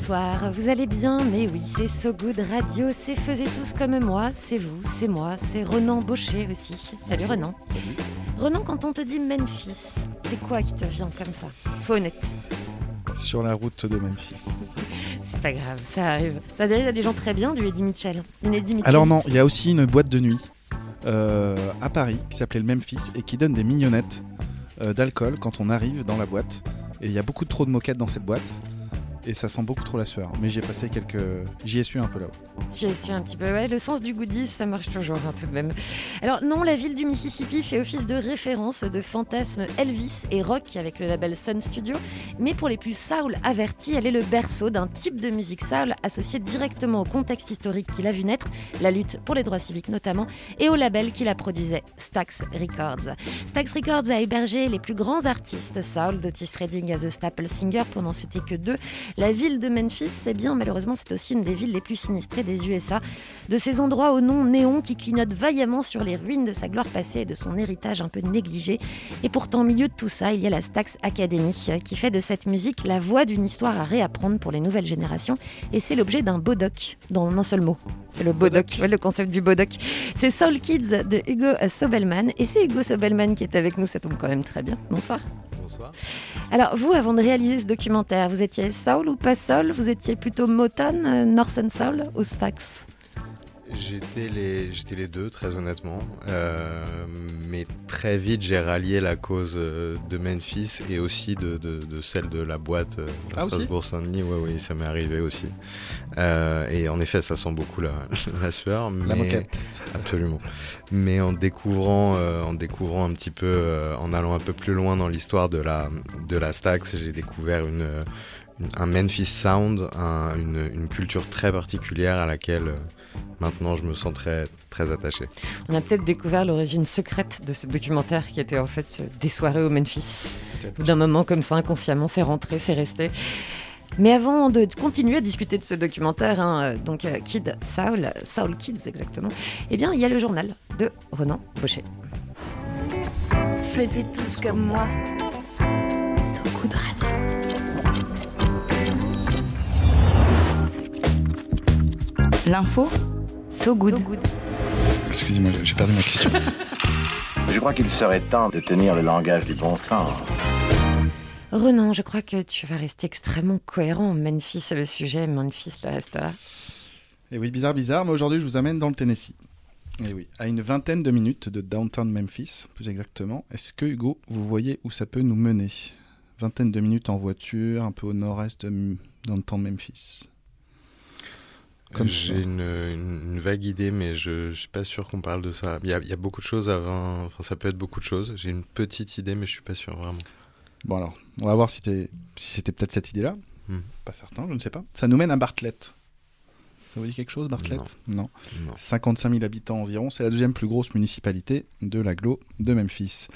Bonsoir, vous allez bien? Mais oui, c'est So Good Radio, c'est Faisez tous comme moi, c'est vous, c'est moi, c'est Renan Baucher aussi. Salut Renan. Salut. Renan, quand on te dit Memphis, c'est quoi qui te vient comme ça? Sois honnête. Sur la route de Memphis. C'est pas grave, ça arrive. Ça arrive à des gens très bien, du Eddie Mitchell. Une Eddie Mitchell. Alors non, il y a aussi une boîte de nuit euh, à Paris qui s'appelait le Memphis et qui donne des mignonnettes euh, d'alcool quand on arrive dans la boîte. Et il y a beaucoup trop de moquettes dans cette boîte. Et ça sent beaucoup trop la sueur. Mais j'y ai passé quelques... J'y ai su un peu là-haut. J'y ai su un petit peu. Ouais, le sens du goodies, ça marche toujours hein, tout de même. Alors non, la ville du Mississippi fait office de référence de fantasmes Elvis et rock avec le label Sun Studio. Mais pour les plus soul avertis, elle est le berceau d'un type de musique soul associé directement au contexte historique qui l'a vu naître, la lutte pour les droits civiques notamment, et au label qui la produisait, Stax Records. Stax Records a hébergé les plus grands artistes soul, d'Otis Redding à The Staple Singer pour n'en citer que deux. La ville de Memphis, c'est bien, malheureusement, c'est aussi une des villes les plus sinistrées des USA. De ces endroits au nom néon qui clignotent vaillamment sur les ruines de sa gloire passée et de son héritage un peu négligé. Et pourtant, au milieu de tout ça, il y a la Stax Academy qui fait de cette musique la voix d'une histoire à réapprendre pour les nouvelles générations. Et c'est l'objet d'un beau doc, dans un seul mot. C'est le beau doc, ouais, le concept du beau doc. C'est Soul Kids de Hugo Sobelman. Et c'est Hugo Sobelman qui est avec nous, ça tombe quand même très bien. Bonsoir. Alors, vous, avant de réaliser ce documentaire, vous étiez soul ou pas soul Vous étiez plutôt Motown, euh, North and Soul ou Stax? J'étais les, j'étais les deux, très honnêtement. Euh, mais très vite, j'ai rallié la cause euh, de Memphis et aussi de, de, de celle de la boîte euh, Ah, Strasbourg-Saint-Denis. Oui, oui, ça m'est arrivé aussi. Euh, et en effet, ça sent beaucoup la, la sueur. La mais- moquette. Absolument. Mais en découvrant, euh, en découvrant un petit peu, en allant un peu plus loin dans l'histoire de la, de la Stax, j'ai découvert une- un Memphis Sound, un- une, une culture très particulière à laquelle euh, maintenant je me sens très, très attaché. On a peut-être découvert l'origine secrète de ce documentaire qui était en fait des soirées au Memphis. D'un moment comme ça, inconsciemment, c'est rentré, c'est resté. Mais avant de continuer à discuter de ce documentaire, hein, euh, donc euh, Kid Soul, Soul Kids exactement, eh bien il y a le journal de Renan Baucher. Faisiez tous comme moi. So Good Radio. L'info, so good. Excusez-moi, j'ai perdu ma question. Je crois qu'il serait temps de tenir le langage du bon sens. Renan, je crois que tu vas rester extrêmement cohérent. Memphis, c'est le sujet, Memphis, le restera. Et oui, bizarre, bizarre, mais aujourd'hui je vous amène dans le Tennessee. Et oui, à une vingtaine de minutes de downtown Memphis, plus exactement. Est-ce que Hugo, vous voyez où ça peut nous mener? Vingtaine de minutes en voiture, un peu au nord-est de M- downtown Memphis. J'ai une, vague idée, mais je ne suis pas sûr qu'on parle de ça. Il y, a, il y a beaucoup de choses avant. Enfin, ça peut être beaucoup de choses. J'ai une petite idée, mais je suis pas sûr vraiment. Bon alors, on va voir si, si c'était peut-être cette idée-là. Hmm. Pas certain, je ne sais pas. Ça nous mène à Bartlett. Ça vous dit quelque chose, Bartlett? Non. Non. 55 000 habitants environ. C'est la deuxième plus grosse municipalité de l'agglo de Memphis.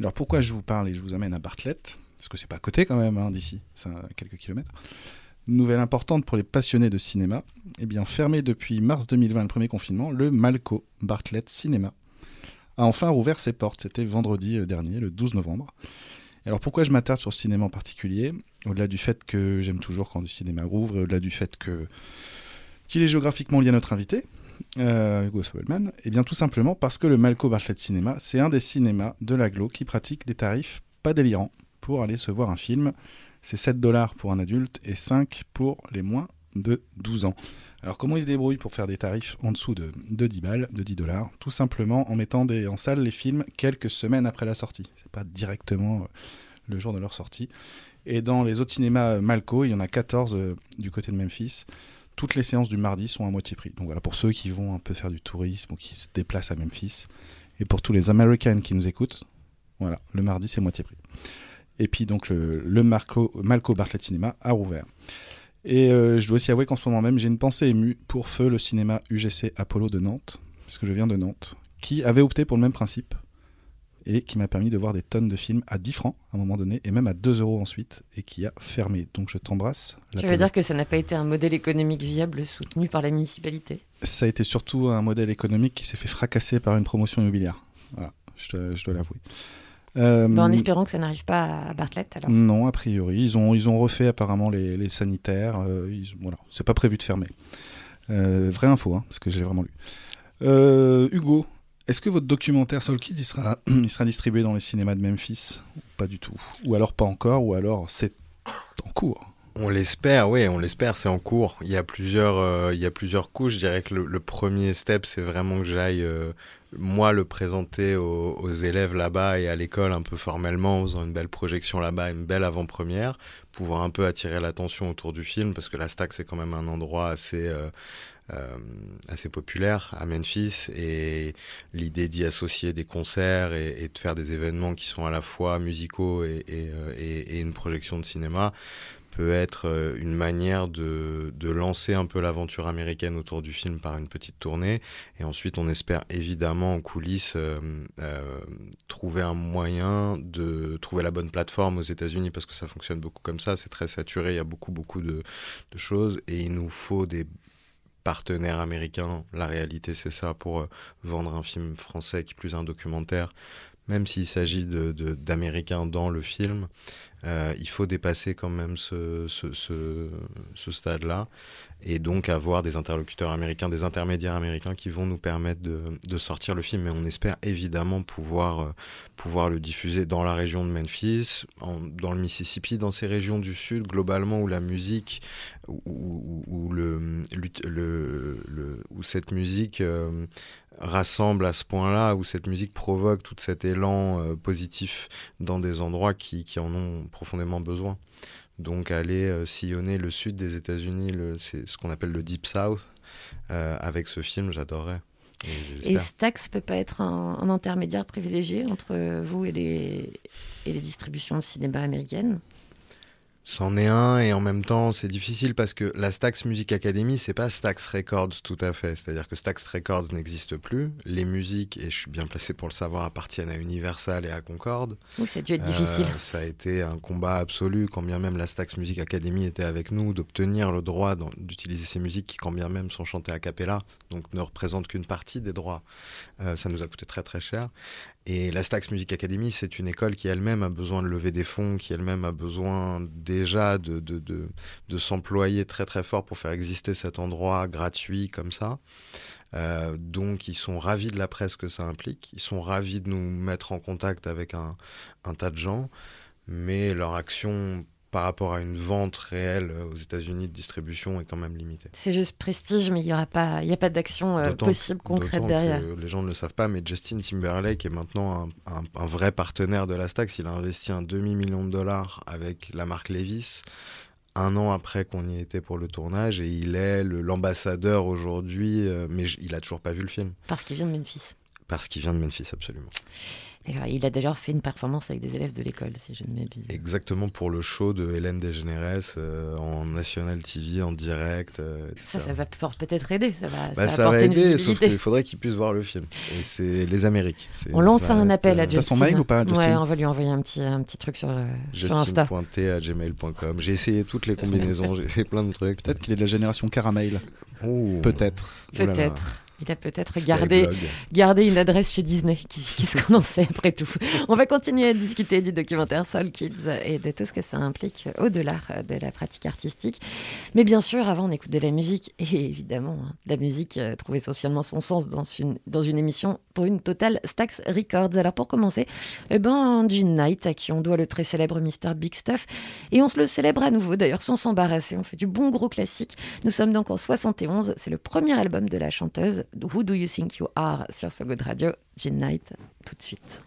Alors pourquoi je vous parle et je vous amène à Bartlett? Parce que c'est pas à côté quand même hein, d'ici, c'est à quelques kilomètres. Nouvelle importante pour les passionnés de cinéma. Eh bien, fermé depuis mars 2020, le premier confinement, le Malco Bartlett Cinéma a enfin rouvert ses portes. C'était vendredi euh, dernier, le 12 novembre. Alors pourquoi je m'attarde sur ce cinéma en particulier? Au-delà du fait que j'aime toujours quand le cinéma rouvre, au-delà du fait que qu'il est géographiquement lié à notre invité, euh, Hugo Sobelman, et bien tout simplement parce que le Malco Bartlett Cinéma, c'est un des cinémas de l'aglo qui pratique des tarifs pas délirants pour aller se voir un film. C'est 7 dollars pour un adulte et 5 pour les moins de 12 ans. Alors comment ils se débrouillent pour faire des tarifs en dessous de, de 10 balles, de 10 dollars? Tout simplement en mettant en salle les films quelques semaines après la sortie. C'est pas directement euh, le jour de leur sortie. Et dans les autres cinémas euh, Malco, il y en a 14 euh, du côté de Memphis. Toutes les séances du mardi sont à moitié prix. Donc voilà, pour ceux qui vont un peu faire du tourisme ou qui se déplacent à Memphis. Et pour tous les Américains qui nous écoutent, voilà, le mardi c'est moitié prix. Et puis donc le, le Marco, Malco Bartlett Cinéma a rouvert. Et euh, je dois aussi avouer qu'en ce moment même, j'ai une pensée émue pour Feu, le cinéma UGC Apollo de Nantes, parce que je viens de Nantes, qui avait opté pour le même principe et qui m'a permis de voir des tonnes de films à 10 francs à un moment donné et même à 2 euros ensuite et qui a fermé. Donc je t'embrasse. Tu veux dire que ça n'a pas été un modèle économique viable soutenu par la municipalité? Ça a été surtout un modèle économique qui s'est fait fracasser par une promotion immobilière. Voilà, je dois, je dois l'avouer. Euh, Bah, En espérant que ça n'arrive pas à Bartlett alors. Non, a priori. Ils ont, ils ont refait apparemment les, les sanitaires. Euh, ils- voilà, c'est pas prévu de fermer. Euh, vraie info, hein, parce que j'ai vraiment lu. Euh, Hugo, est-ce que votre documentaire Soul Kid il sera, il sera distribué dans les cinémas de Memphis Pas du tout? Ou alors pas encore, ou alors c'est en cours? On l'espère, oui, on l'espère, c'est en cours. Il y a plusieurs, euh, il y a plusieurs couches. Je dirais que le, le premier step, c'est vraiment que j'aille, euh, moi, le présenter aux, élèves là-bas et à l'école un peu formellement, en faisant une belle projection là-bas, une belle avant-première, pouvoir un peu attirer l'attention autour du film, parce que la Stack, c'est quand même un endroit assez... euh, euh, assez populaire à Memphis et l'idée d'y associer des concerts et, de faire des événements qui sont à la fois musicaux et, euh, une projection de cinéma peut être euh, une manière de, de lancer un peu l'aventure américaine autour du film par une petite tournée. Et ensuite, on espère évidemment en coulisses euh, euh, trouver un moyen de trouver la bonne plateforme aux États-Unis parce que ça fonctionne beaucoup comme ça. C'est très saturé, il y a beaucoup, beaucoup de, choses et il nous faut des partenaires américains. La réalité, c'est ça pour vendre un film français qui plus un documentaire. Même s'il s'agit d'Américains dans le film, euh, il faut dépasser quand même ce, stade-là et donc avoir des interlocuteurs américains, des intermédiaires américains qui vont nous permettre de, sortir le film. Mais on espère évidemment pouvoir, euh, pouvoir le diffuser dans la région de Memphis, dans le Mississippi, dans ces régions du sud globalement où la musique, où cette musique euh, rassemble à ce point-là, où cette musique provoque tout cet élan euh, positif dans des endroits qui, en ont profondément besoin. Donc aller euh, sillonner le sud des États-Unis, c'est ce qu'on appelle le Deep South, euh, avec ce film, j'adorerais. Et Et. Stax peut pas être un, un intermédiaire privilégié entre vous et les, et les distributions de cinéma américaines? C'en est un et en même temps c'est difficile parce que la Stax Music Academy c'est pas Stax Records tout à fait, c'est-à-dire que Stax Records n'existe plus, les musiques et je suis bien placé pour le savoir appartiennent à Universal et à Concorde. Oui, ça a dû être difficile. Euh, ça a été un combat absolu, quand bien même la Stax Music Academy était avec nous, d'obtenir le droit d'utiliser ces musiques qui, quand bien même, sont chantées a cappella, donc ne représentent qu'une partie des droits. Euh, ça nous a coûté très très cher. Et la Stax Music Academy, c'est une école qui elle-même a besoin de lever des fonds, qui elle-même a besoin déjà de, de, de, s'employer très très fort pour faire exister cet endroit gratuit comme ça. Euh, donc ils sont ravis de la presse que ça implique, ils sont ravis de nous mettre en contact avec un, un tas de gens, mais leur action par rapport à une vente réelle euh, aux États-Unis de distribution est quand même limitée. C'est juste prestige, mais il n'y aura pas, il a pas d'action euh, possible concrète derrière. que les gens ne le savent pas, mais Justin Timberlake est maintenant un, un- un vrai partenaire de la Stax. Il a investi un demi-million de dollars avec la marque Levis un an après qu'on y était pour le tournage et il est l'ambassadeur aujourd'hui, euh, mais il a toujours pas vu le film Parce qu'il vient de Memphis. parce qu'il vient de Memphis absolument. D'ailleurs, il a d'ailleurs fait une performance avec des élèves de l'école, si je ne m'abuse. Exactement pour le show de Hélène DeGeneres euh, en National TV en direct. euh. Ça, ça va peut- peut-être aider. Ça va, Bah, ça ça va va apporter une aider, sauf qu'il faudrait qu'ils puissent voir le film. Et c'est les Amériques. On lance un reste, appel à euh, T'as Justin. son mail ou pas, Justin Ouais, on va lui envoyer un petit, un petit truc sur, euh, sur Insta. Gmail.com. J'ai essayé toutes les Son combinaisons, j'ai essayé plein de trucs. Peut-être qu'il est de la génération caramel. Peut-être. Oh là. Peut-être. Il a peut-être gardé, gardé une adresse chez Disney. Qu'est-ce qu'on en sait après tout On va continuer à discuter du documentaire Soul Kids et de tout ce que ça implique au-delà de la pratique artistique. Mais bien sûr, avant, on écoute de la musique. Et évidemment, hein, la musique euh, trouve essentiellement son sens dans une, dans une émission pour une totale Stax Records. Alors pour commencer, eh ben, Gene Knight, à qui on doit le très célèbre Mr. Big Stuff. Et on se le célèbre à nouveau, d'ailleurs, sans s'embarrasser. On fait du bon gros classique. Nous sommes donc en 71. C'est le premier album de la chanteuse Who Do You Think You Are sur So Good Radio. Gene Knight, tout de suite.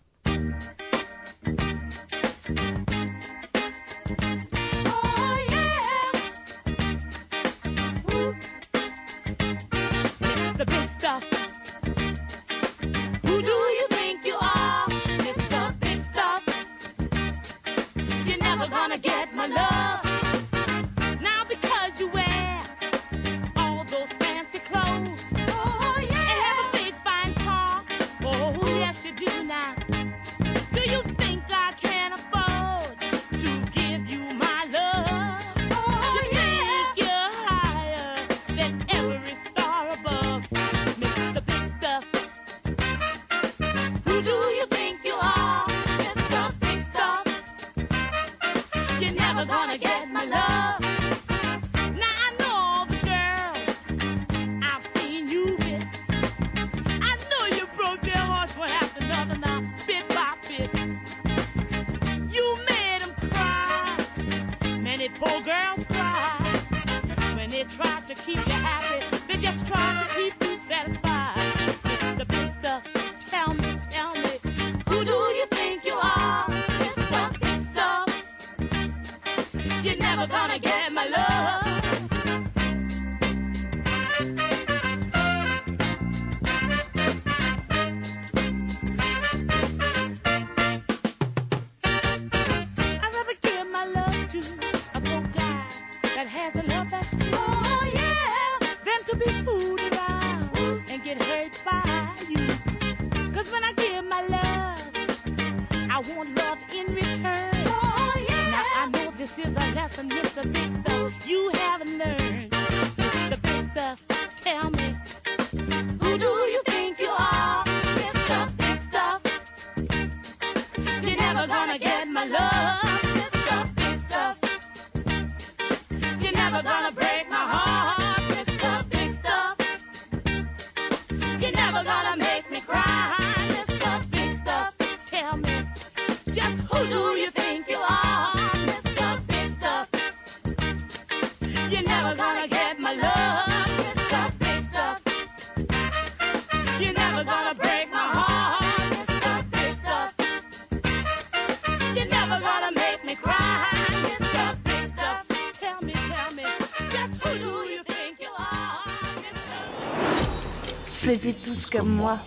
Tous comme moi.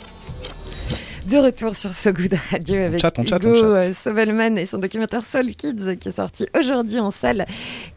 De retour sur So Good Radio avec chatte, Hugo euh, Sobelman et son documentaire Soul Kids qui est sorti aujourd'hui en salle.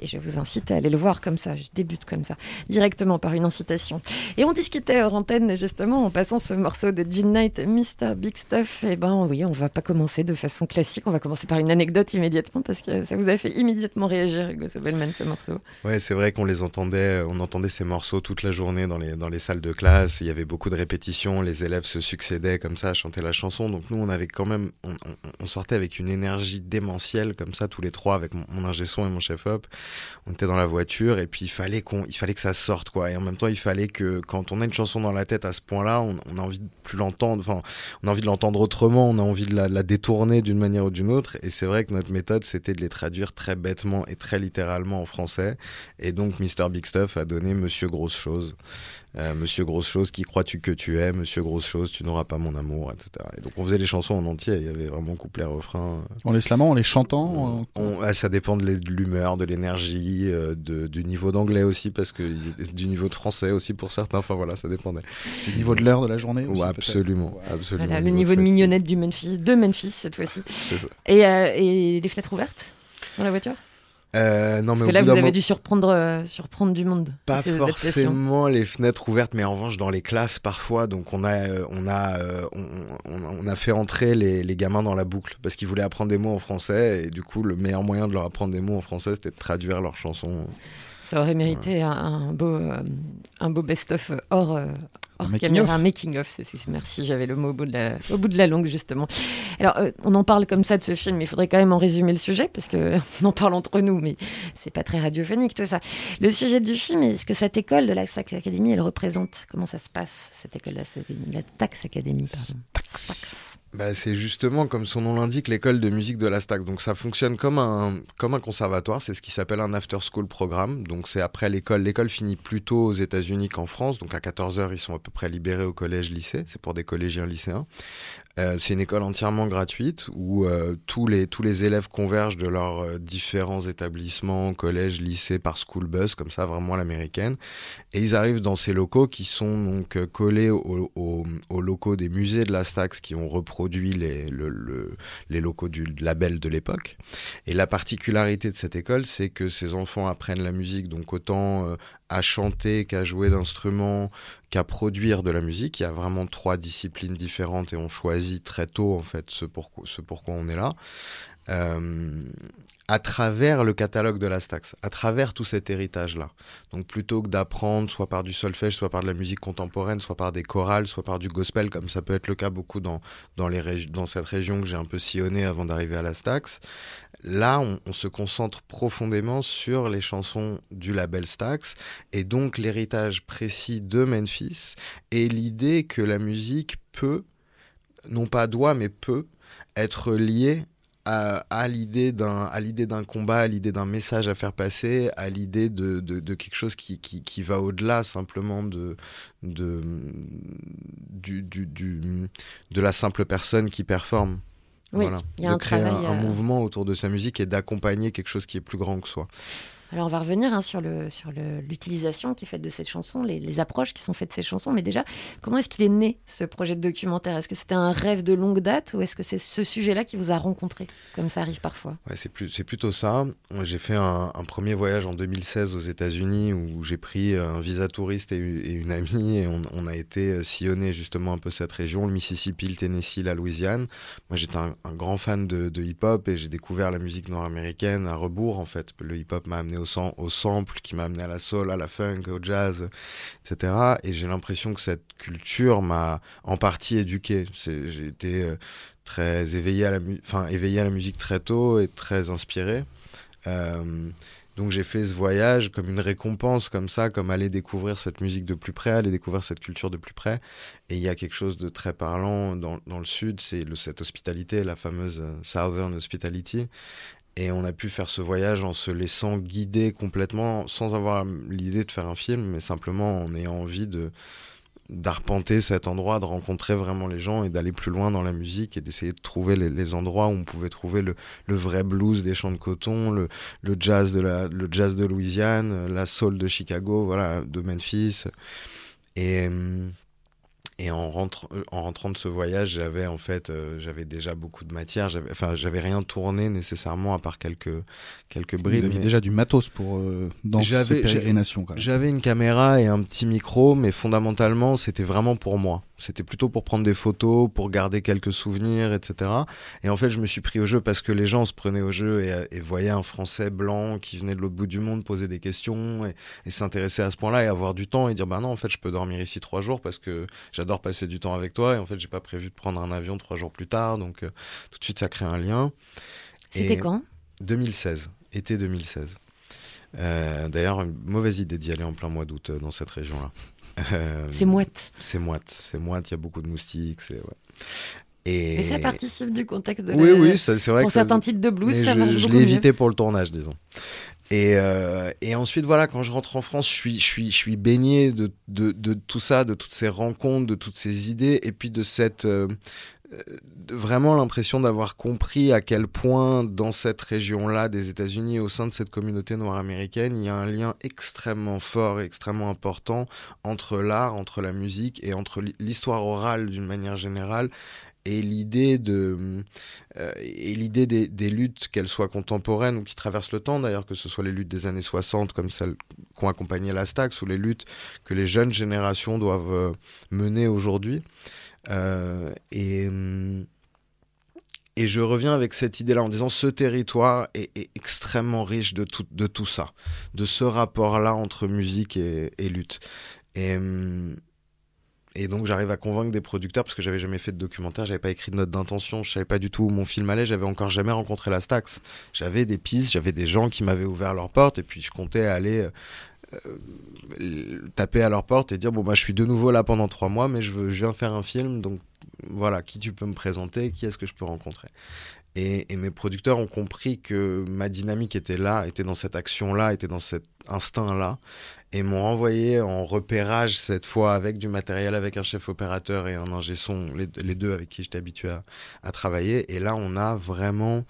Et je vous incite à aller le voir comme ça. Je débute comme ça, directement par une incitation. Et on discutait hors antenne justement en passant ce morceau de Gin Knight, Mr. Big Stuff. Et ben oui, on va pas commencer de façon classique. On va commencer par une anecdote immédiatement parce que ça vous a fait immédiatement réagir, Hugo Sobelman, ce morceau. Ouais, c'est vrai qu'on les entendait, on entendait ces morceaux toute la journée dans les, dans les salles de classe. Il y avait beaucoup de répétitions, les élèves se succédaient comme ça à chanter la chanson. Donc nous, on avait quand même, on, sortait avec une énergie démentielle comme ça tous les trois avec mon, mon ingé son et mon chef op. On était dans la voiture et puis il fallait qu'on, il fallait que ça sorte quoi. Et en même temps, il fallait que quand on a une chanson dans la tête à ce point-là, on, a envie de plus l'entendre. Enfin, on a envie de l'entendre autrement, on a envie de la, de la détourner d'une manière ou d'une autre. Et c'est vrai que notre méthode, c'était de les traduire très bêtement et très littéralement en français. Et donc, Mr. Big Stuff a donné Monsieur Grosse Chose. Euh, Monsieur Grosse Chose, qui crois-tu que tu es? Monsieur Grosse Chose, tu n'auras pas mon amour, etc. Et donc, on faisait les chansons en entier. Il y avait vraiment couplet, refrain. En les slamant, en les chantant. euh, On- ah, ça dépend de l'humeur, de l'énergie, euh, du niveau d'anglais aussi, parce que du niveau de français aussi pour certains. Enfin voilà, ça dépendait. du niveau de l'heure de la journée. Ouais, aussi, absolument, peut-être. absolument. Voilà, le niveau de mignonnette du Memphis, de Memphis cette fois-ci. C'est ça. Et, euh, et les fenêtres ouvertes dans la voiture? Euh, non, mais Parce au que là, bout vous avez moment- dû surprendre, euh, surprendre du monde. Pas forcément les fenêtres ouvertes, mais en revanche dans les classes parfois. Donc on a, euh, on a, euh, on a fait entrer les, les gamins dans la boucle parce qu'ils voulaient apprendre des mots en français et du coup le meilleur moyen de leur apprendre des mots en français c'était de traduire leurs chansons. Ça aurait mérité un, un beau, euh, un beau best-of hors, euh, hors Un making caméra, of. un making-of. c'est- Merci, j'avais le mot au bout de la, au bout de la langue, justement. Alors, euh, on en parle comme ça de ce film, mais il faudrait quand même en résumer le sujet, parce que on en parle entre nous, mais c'est pas très radiophonique tout ça. Le sujet du film, est-ce que cette école de la Stax Academy, elle représente Comment ça se passe, cette école de la, la Tax Academy pardon. Stax. Bah, c'est justement comme son nom l'indique l'école de musique de la Stac. Donc ça fonctionne comme un comme un conservatoire. C'est ce qui s'appelle un after school programme. Donc c'est après l'école. L'école finit plus tôt aux États-Unis qu'en France. Donc à 14 h ils sont à peu près libérés au collège lycée. C'est pour des collégiens lycéens. Euh, c'est une école entièrement gratuite où euh, tous, les, tous les élèves convergent de leurs euh, différents établissements, collèges, lycées, par school bus, comme ça, vraiment l'américaine. Et ils arrivent dans ces locaux qui sont donc collés au- au- aux locaux des musées de la Stax qui ont reproduit les, le- le- les locaux du label de l'époque. Et la particularité de cette école, c'est que ces enfants apprennent la musique, donc autant à chanter qu'à jouer d'instruments, qu'à produire de la musique. Il y a vraiment trois disciplines différentes et on choisit très tôt en fait ce ce pourquoi on est là. Euh, à travers le catalogue de la Stax, à travers tout cet héritage-là. Donc plutôt que d'apprendre soit par du solfège, soit par de la musique contemporaine, soit par des chorales, soit par du gospel, comme ça peut être le cas beaucoup dans, dans, cette région que j'ai un peu sillonnée avant d'arriver à la Stax, là on, on se concentre profondément sur les chansons du label Stax et donc l'héritage précis de Memphis et l'idée que la musique peut, non pas doit, mais peut être liée à, à l'idée d'un à l'idée d'un combat, à l'idée d'un message à faire passer, à l'idée de, de, de, quelque chose qui, qui, qui va au-delà simplement de, de du, du, du, de la simple personne qui performe. Oui, voilà. y a de un créer un euh, mouvement autour de sa musique et d'accompagner quelque chose qui est plus grand que soi. Alors on va revenir hein, sur le- sur l'utilisation qui est faite de cette chanson, les, approches qui sont faites de ces chansons. Mais déjà, comment est-ce qu'il est né ce projet de documentaire? Est-ce que c'était un rêve de longue date ou est-ce que c'est ce sujet-là qui vous a rencontré, comme ça arrive parfois? C'est plus, c'est plutôt ça. J'ai fait un, premier voyage en 2016 aux États-Unis où j'ai pris un visa touriste et, une amie et on, a été euh, sillonner justement un peu cette région, le Mississippi, le Tennessee, la Louisiane. Moi, j'étais un, un grand fan de, de hip-hop et j'ai découvert la musique nord-américaine à rebours en fait. Le hip-hop m'a amené au, au sample, qui m'a amené à la soul, à la funk, au jazz, etc. Et j'ai l'impression que cette culture m'a en partie éduqué. J'ai été euh, très éveillé à la, enfin, éveillé à la musique très tôt et très inspiré. Euh, donc j'ai fait ce voyage comme une récompense, comme ça, comme aller découvrir cette musique de plus près, aller découvrir cette culture de plus près. Et il y a quelque chose de très parlant dans, dans le sud, c'est cette hospitalité, la fameuse euh, Southern Hospitality. Et on a pu faire ce voyage en se laissant guider complètement, sans avoir l'idée de faire un film, mais simplement en ayant envie de d'arpenter cet endroit, de rencontrer vraiment les gens et d'aller plus loin dans la musique et d'essayer de trouver les, endroits où on pouvait trouver le, le vrai blues des champs de coton, le, le jazz de la, le jazz de Louisiane, la soul de Chicago, voilà, de Memphis. Et, hum, et en, rentre, euh, en rentrant de ce voyage, j'avais en fait, euh, j'avais déjà beaucoup de matière. J'avais, enfin, j'avais rien tourné nécessairement à part quelques quelques Vous brides. aviez mais- déjà du matos pour euh, dans ces pérégrinations. J'avais une caméra et un petit micro, mais fondamentalement, c'était vraiment pour moi. C'était plutôt pour prendre des photos, pour garder quelques souvenirs, etc. Et en fait, je me suis pris au jeu parce que les gens se prenaient au jeu et, et voyaient un Français blanc qui venait de l'autre bout du monde poser des questions et, et s'intéresser à ce point-là et avoir du temps et dire bah non, en fait, je peux dormir ici trois jours parce que j'adore passer du temps avec toi et en fait, j'ai pas prévu de prendre un avion trois jours plus tard, donc euh, tout de suite, ça crée un lien. C'était quand? 2016, été 2016. Euh, D'ailleurs, une mauvaise idée d'y aller en plein mois d'août euh, dans cette région-là. C'est moite. C'est moite, c'est moite, il y a beaucoup de moustiques. Ouais. Et... Mais ça participe du contexte de Oui, la... oui, ça- c'est vrai Pour que ça- certains titres de blues, mais ça je, marche je l'ai évité pour le tournage, disons. Et, euh, et ensuite, voilà, quand je rentre en France, je suis, je suis, je suis baigné de, de, de tout ça, de toutes ces rencontres, de toutes ces idées, et puis de cette. euh, vraiment l'impression d'avoir compris à quel point, dans cette région-là des États-Unis, au sein de cette communauté noire américaine, il y a un lien extrêmement fort et extrêmement important entre l'art, entre la musique et entre l'hi- l'histoire orale d'une manière générale et l'idée de euh, et l'idée des, luttes qu'elles soient contemporaines ou qui traversent le temps d'ailleurs que ce soit les luttes des années 60 comme celles qui ont accompagné la Stax ou les luttes que les jeunes générations doivent euh, mener aujourd'hui Euh, et et je reviens avec cette idée-là en disant ce territoire est, est extrêmement riche de tout, de tout ça, de ce rapport-là entre musique et, et lutte. Et, hum, et donc j'arrive à convaincre des producteurs parce que j'avais jamais fait de documentaire, j'avais pas écrit de note d'intention, je savais pas du tout où mon film allait, j'avais encore jamais rencontré la Stax. J'avais des pistes, j'avais des gens qui m'avaient ouvert leurs portes et puis je comptais aller euh, taper à leur porte et dire bon bah je suis de nouveau là pendant trois mois mais je viens faire un film donc voilà qui tu peux me présenter, qui est-ce que je peux rencontrer? Et mes producteurs ont compris que ma dynamique était là, était dans cette action-là, était dans cet instinct-là, et m'ont envoyé en repérage cette fois avec du matériel, avec un chef opérateur et un ingé son, les, deux avec qui j'étais habitué à, travailler. Et là, on a vraiment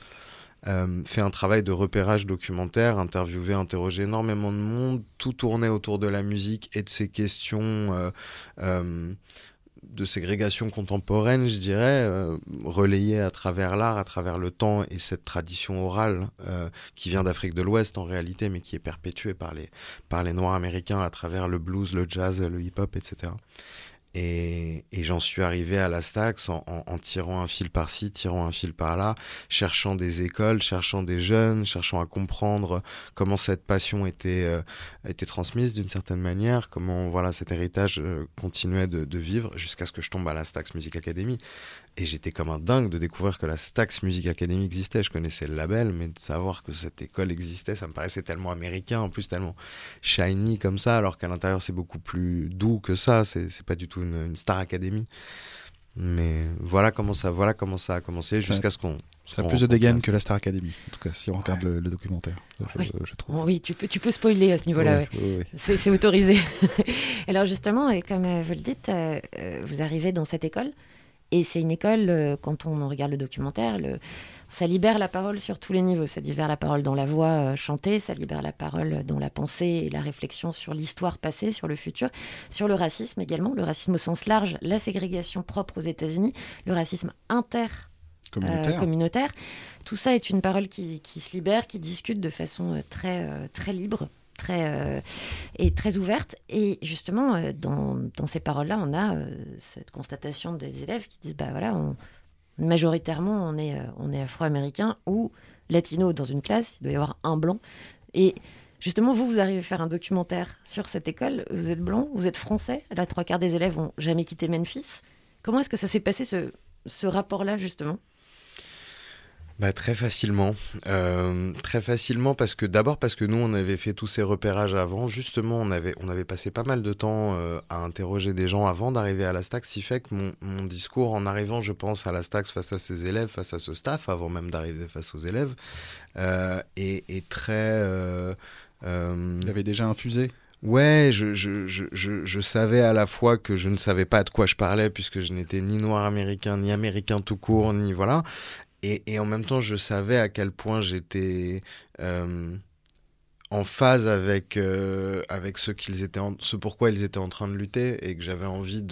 euh, fait un travail de repérage documentaire, interviewé, interrogé énormément de monde, tout tournait autour de la musique et de ces questions euh, euh, de ségrégation contemporaine, je dirais, euh, relayée à travers l'art, à travers le temps et cette tradition orale euh, qui vient d'Afrique de l'Ouest en réalité, mais qui est perpétuée par les, par les Noirs américains à travers le blues, le jazz, le hip-hop, etc. Et, et j'en suis arrivé à la Stax en, en, en tirant un fil par-ci, tirant un fil par-là, cherchant des écoles, cherchant des jeunes, cherchant à comprendre comment cette passion était, euh, était transmise d'une certaine manière, comment voilà cet héritage euh, continuait de, de vivre jusqu'à ce que je tombe à la Stax Music Academy. Et j'étais comme un dingue de découvrir que la Stax Music Academy existait. Je connaissais le label, mais de savoir que cette école existait, ça me paraissait tellement américain, en plus tellement shiny comme ça, alors qu'à l'intérieur c'est beaucoup plus doux que ça. C'est pas du tout une, une Star Academy. Mais voilà comment ça, voilà comment ça a commencé jusqu'à ce qu'on. Ça a plus de dégaine que la Star Academy, en tout cas, si on regarde le, le documentaire, je, Oui. je trouve. Bon, oui, tu peux, tu peux spoiler à ce niveau-là. Ouais. ouais. C'est autorisé. Alors justement, et comme euh, vous le dites, euh, euh, vous arrivez dans cette école, et c'est une école, euh, quand on regarde le documentaire, le- ça libère la parole sur tous les niveaux. Ça libère la parole dans la voix euh, chantée, ça libère la parole dans la pensée et la réflexion sur l'histoire passée, sur le futur, sur le racisme également, le racisme au sens large, la ségrégation propre aux États-Unis, le racisme inter Communautaire. euh, communautaire. Tout ça est une parole qui, qui se libère, qui discute de façon très, très libre très, euh, et très ouverte. Et justement, euh, dans, dans ces paroles-là, on a euh, cette constatation des élèves qui disent, bah voilà, majoritairement, on est, euh, on est afro-américain ou latino dans une classe, il doit y avoir un blanc. Et justement, vous, vous arrivez à faire un documentaire sur cette école, vous êtes blanc, vous êtes français, la trois quarts des élèves n'ont jamais quitté Memphis. Comment est-ce que ça s'est passé, ce, ce rapport-là, justement? Bah, très facilement. Euh, très facilement parce que d'abord parce que nous on avait fait tous ces repérages avant. Justement, on avait, on avait passé pas mal de temps euh, à interroger des gens avant d'arriver à la Stax, ce qui fait que mon, mon discours en arrivant, je pense, à la Stax face à ses élèves, face à ce staff, avant même d'arriver face aux élèves, euh, est, est très... Il avait déjà infusé. Ouais, je, je, je, je savais à la fois que je ne savais pas de quoi je parlais puisque je n'étais ni noir américain, ni américain tout court, ni voilà. Et, en même temps, je savais à quel point j'étais euh, en phase avec, euh, avec ce, qu'ils étaient pourquoi ils étaient en train de lutter et que j'avais envie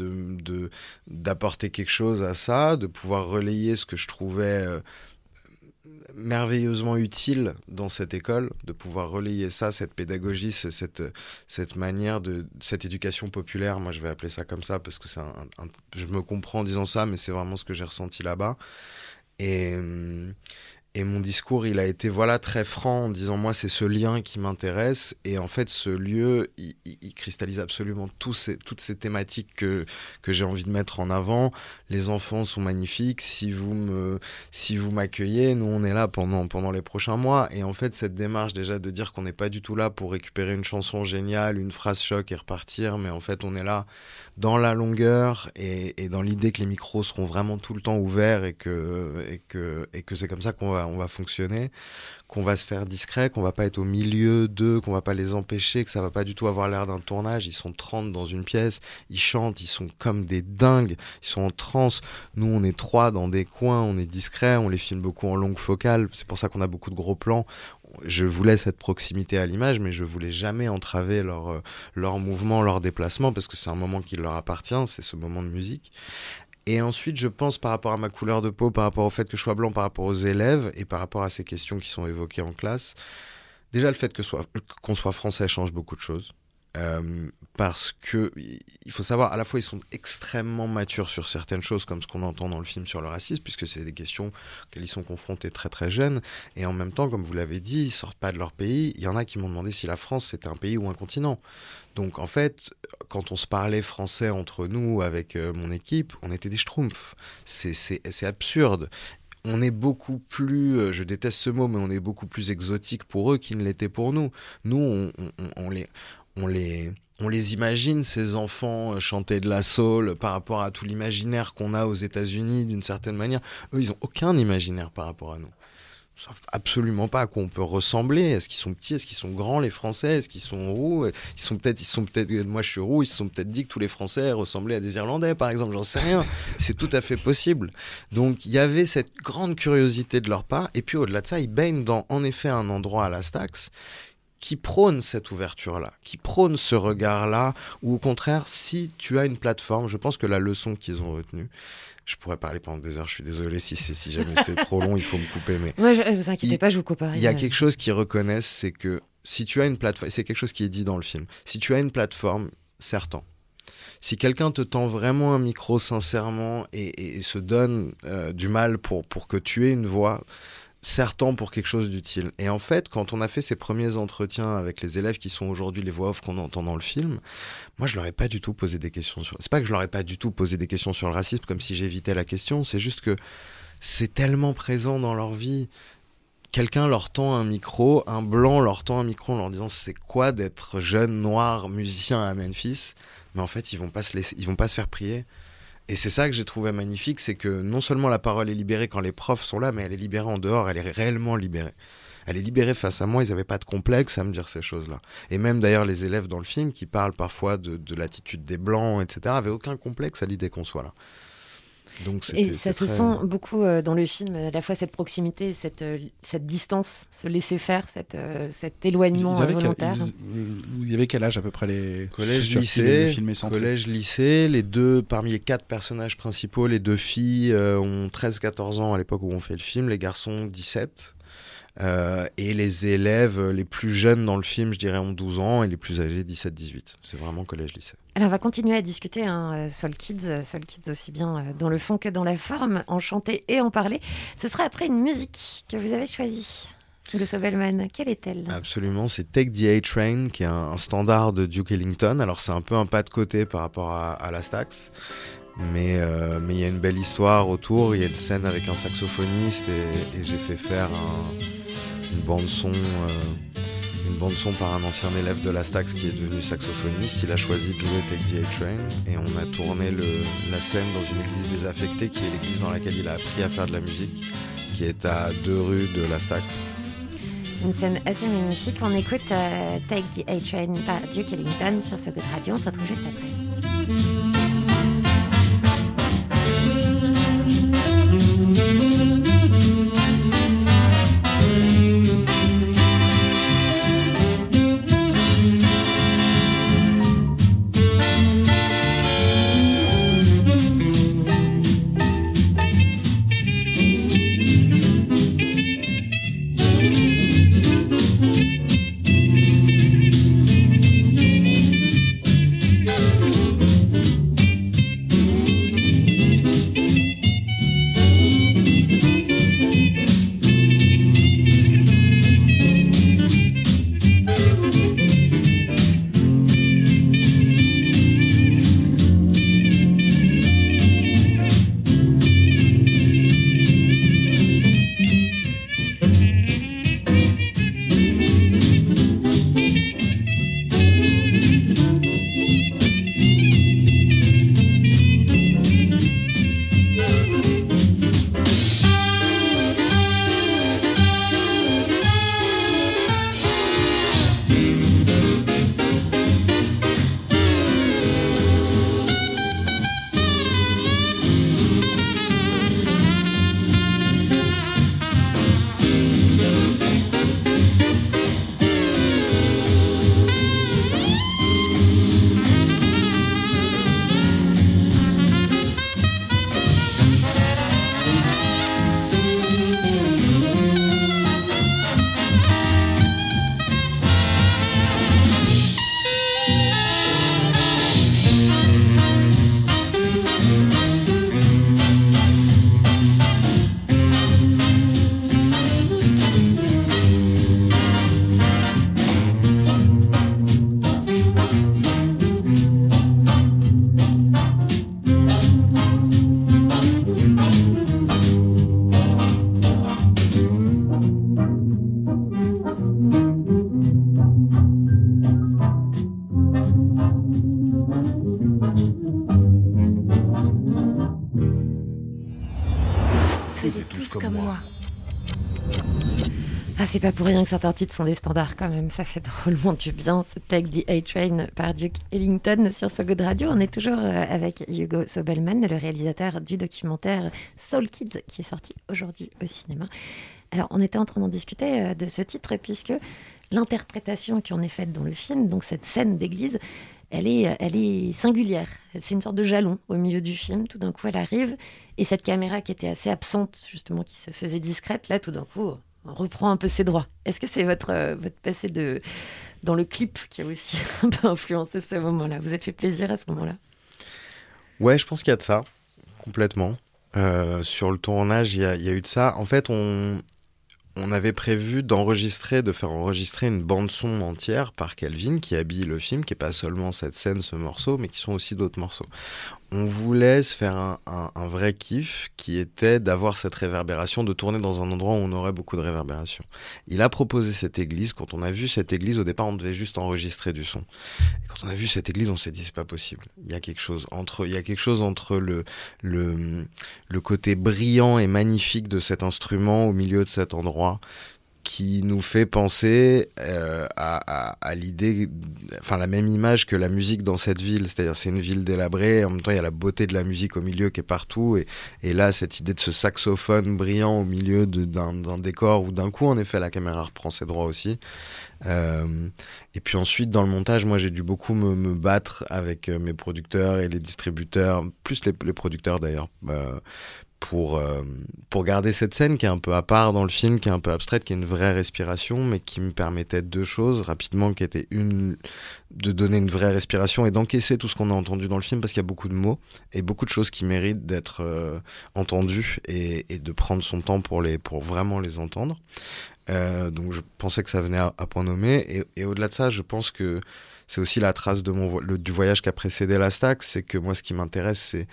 d'apporter quelque chose à ça, de pouvoir relayer ce que je trouvais euh, merveilleusement utile dans cette école, de pouvoir relayer ça, cette pédagogie, ce- cette, cette manière de cette éducation populaire, moi je vais appeler ça comme ça parce que c'est un- je me comprends en disant ça, mais c'est vraiment ce que j'ai ressenti là-bas. Et, hum, et mon discours, il a été voilà très franc en disant moi c'est ce lien qui m'intéresse et en fait ce lieu, il, cristallise absolument toutes ces thématiques que, que j'ai envie de mettre en avant. Les enfants sont magnifiques. Si vous me, si vous m'accueillez, nous on est là pendant pendant les prochains mois. Et en fait cette démarche déjà de dire qu'on n'est pas du tout là pour récupérer une chanson géniale, une phrase choc et repartir, mais en fait on est là dans la longueur et, dans l'idée que les micros seront vraiment tout le temps ouverts et que et que et que c'est comme ça qu'on va on va fonctionner, qu'on va se faire discret, qu'on va pas être au milieu d'eux, qu'on va pas les empêcher, que ça va pas du tout avoir l'air d'un tournage. Ils sont 30 dans une pièce, ils chantent, ils sont comme des dingues, ils sont en Nous on est trois dans des coins, on est discret, on les filme beaucoup en longue focale. C'est pour ça qu'on a beaucoup de gros plans je voulais cette proximité à l'image, mais je voulais jamais entraver leur, euh, leur mouvement, leur déplacement, parce que c'est un moment qui leur appartient, c'est ce moment de musique. Et ensuite, je pense par rapport à ma couleur de peau, par rapport au fait que je sois blanc, par rapport aux élèves, et par rapport à ces questions qui sont évoquées en classe, déjà le fait que soit, qu'on soit français change beaucoup de choses. Euh, parce que il faut savoir, à la fois ils sont extrêmement matures sur certaines choses, comme ce qu'on entend dans le film sur le racisme, puisque c'est des questions auxquelles ils sont confrontés très très jeunes, et en même temps, comme vous l'avez dit, ils sortent pas de leur pays. Il y en a qui m'ont demandé si la France c'était un pays ou un continent. Donc en fait, quand on se parlait français entre nous avec euh, mon équipe, on était des schtroumpfs. C'est absurde. On est beaucoup plus, euh, je déteste ce mot, mais on est beaucoup plus exotique pour eux qu'ils ne l'étaient pour nous. Nous, on les, on les, on les imagine, ces enfants euh, chanter de la soul par rapport à tout l'imaginaire qu'on a aux États-Unis d'une certaine manière. Eux, ils n'ont aucun imaginaire par rapport à nous. Ils savent absolument pas à quoi on peut ressembler. Est-ce qu'ils sont petits? Est-ce qu'ils sont grands, les Français? Est-ce qu'ils sont roux? Ils sont peut-être, ils sont peut-être. Moi, je suis roux. Ils se sont peut-être dit que tous les Français ressemblaient à des Irlandais, par exemple. J'en sais rien. C'est tout à fait possible. Donc, il y avait cette grande curiosité de leur part. Et puis, au-delà de ça, ils baignent dans, en effet, un endroit à la Stax qui prône cette ouverture-là, qui prône ce regard-là, ou au contraire, si tu as une plateforme, je pense que la leçon qu'ils ont retenue, je pourrais parler pendant des heures, je suis désolé si, c'est- si jamais c'est trop long, il faut me couper, mais Moi, je, vous inquiétez Il- pas, je vous couperai. il y a quelque chose qu'ils reconnaissent, c'est que si tu as une plateforme, c'est quelque chose qui est dit dans le film, si tu as une plateforme, certain. Si quelqu'un te tend vraiment un micro sincèrement et, et- et se donne euh, du mal pour, pour que tu aies une voix, certain pour quelque chose d'utile. Et en fait, quand on a fait ces premiers entretiens avec les élèves qui sont aujourd'hui les voix off qu'on entend dans le film, moi je leur ai pas du tout posé des questions sur. C'est pas que je leur ai pas du tout posé des questions sur le racisme comme si j'évitais la question, c'est juste que c'est tellement présent dans leur vie quelqu'un leur tend un micro, un blanc leur tend un micro en leur disant c'est quoi d'être jeune noir musicien à Memphis, mais en fait ils vont pas se laisser, ils vont pas se faire prier. Et c'est ça que j'ai trouvé magnifique, c'est que non seulement la parole est libérée quand les profs sont là, mais elle est libérée en dehors, elle est réellement libérée. Elle est libérée face à moi, ils n'avaient pas de complexe à me dire ces choses-là. Et même d'ailleurs les élèves dans le film qui parlent parfois de, de l'attitude des blancs, etc., avaient aucun complexe à l'idée qu'on soit là. Donc et ça se sent beaucoup euh, dans le film, à la fois cette proximité, cette, euh, cette distance, ce laisser faire, cette, euh, cet éloignement ils volontaire. Quel, ils, il y avait quel âge à peu près les collège, lycée, collège, lycée. Les deux, parmi les quatre personnages principaux, les deux filles ont 13-14 ans à l'époque où on fait le film, les garçons 17. Euh, et les élèves les plus jeunes dans le film, je dirais, ont 12 ans et les plus âgés 17-18. C'est vraiment collège-lycée. Alors, on va continuer à discuter hein, euh, Soul Kids, euh, Soul Kids aussi bien dans le fond que dans la forme, en chanter et en parler. Ce sera après une musique que vous avez choisie. De Sobelman, quelle est-elle? Absolument, c'est Take the A-Train, qui est un, standard de Duke Ellington. Alors c'est un peu un pas de côté par rapport à, à la Stax, mais mais il y a une belle histoire autour. Il y a une scène avec un saxophoniste et, j'ai fait faire un, une bande son, euh, bande par un ancien élève de la Stax qui est devenu saxophoniste. Il a choisi de jouer Take the A-Train et on a tourné la scène dans une église désaffectée qui est l'église dans laquelle il a appris à faire de la musique, qui est à deux rues de la Stax. Une scène assez magnifique. On écoute euh, Take the A-Train par Duke Ellington sur ce de radio. On se retrouve juste après. C'est pas pour rien que certains titres sont des standards quand même. Ça fait drôlement du bien. Ce Take the A-Train par Duke Ellington sur So Good Radio. On est toujours euh, avec Hugo Sobelman, le réalisateur du documentaire Soul Kids qui est sorti aujourd'hui au cinéma. Alors, on était en train d'en discuter euh, de ce titre puisque l'interprétation qui en est faite dans le film, donc cette scène d'église, elle est, euh, elle est singulière. C'est une sorte de jalon au milieu du film. Tout d'un coup, elle arrive. Et cette caméra qui était assez absente, justement, qui se faisait discrète, là, tout d'un coup, reprend un peu ses droits. Est-ce que c'est votre, euh, votre passé de, dans le clip qui a aussi un peu influencé ce moment-là? Vous êtes fait plaisir à ce moment-là? Ouais, je pense qu'il y a de ça, complètement. Euh, sur le tournage, il y, a, il y, a, eu de ça. En fait, on, on avait prévu d'enregistrer, de faire enregistrer une bande son entière par Kelvin qui habille le film, qui est pas seulement cette scène, ce morceau, mais qui sont aussi d'autres morceaux. On voulait se faire un, un, vrai kiff qui était d'avoir cette réverbération, de tourner dans un endroit où on aurait beaucoup de réverbération. Il a proposé cette église. Quand on a vu cette église, au départ, on devait juste enregistrer du son. Et quand on a vu cette église, on s'est dit c'est pas possible. Il y a quelque chose entre, il y a quelque chose entre le, le, le côté brillant et magnifique de cet instrument au milieu de cet endroit qui nous fait penser euh, à, l'idée, enfin la même image que la musique dans cette ville, c'est-à-dire c'est une ville délabrée, en même temps il y a la beauté de la musique au milieu qui est partout, et, là cette idée de ce saxophone brillant au milieu d'un décor où d'un coup en effet la caméra reprend ses droits aussi. Euh, et puis ensuite dans le montage, moi j'ai dû beaucoup me, battre avec euh, mes producteurs et les distributeurs, plus les, producteurs d'ailleurs, pour, euh, pour garder cette scène qui est un peu à part dans le film, qui est un peu abstraite, qui est une vraie respiration, mais qui me permettait deux choses rapidement, qui était une, de donner une vraie respiration et d'encaisser tout ce qu'on a entendu dans le film, parce qu'il y a beaucoup de mots et beaucoup de choses qui méritent d'être euh, entendues et, de prendre son temps pour, les, pour vraiment les entendre. Euh, donc je pensais que ça venait à, point nommé, et, au-delà de ça, je pense que c'est aussi la trace de mon, du voyage qui a précédé la Stax, c'est que moi ce qui m'intéresse, c'est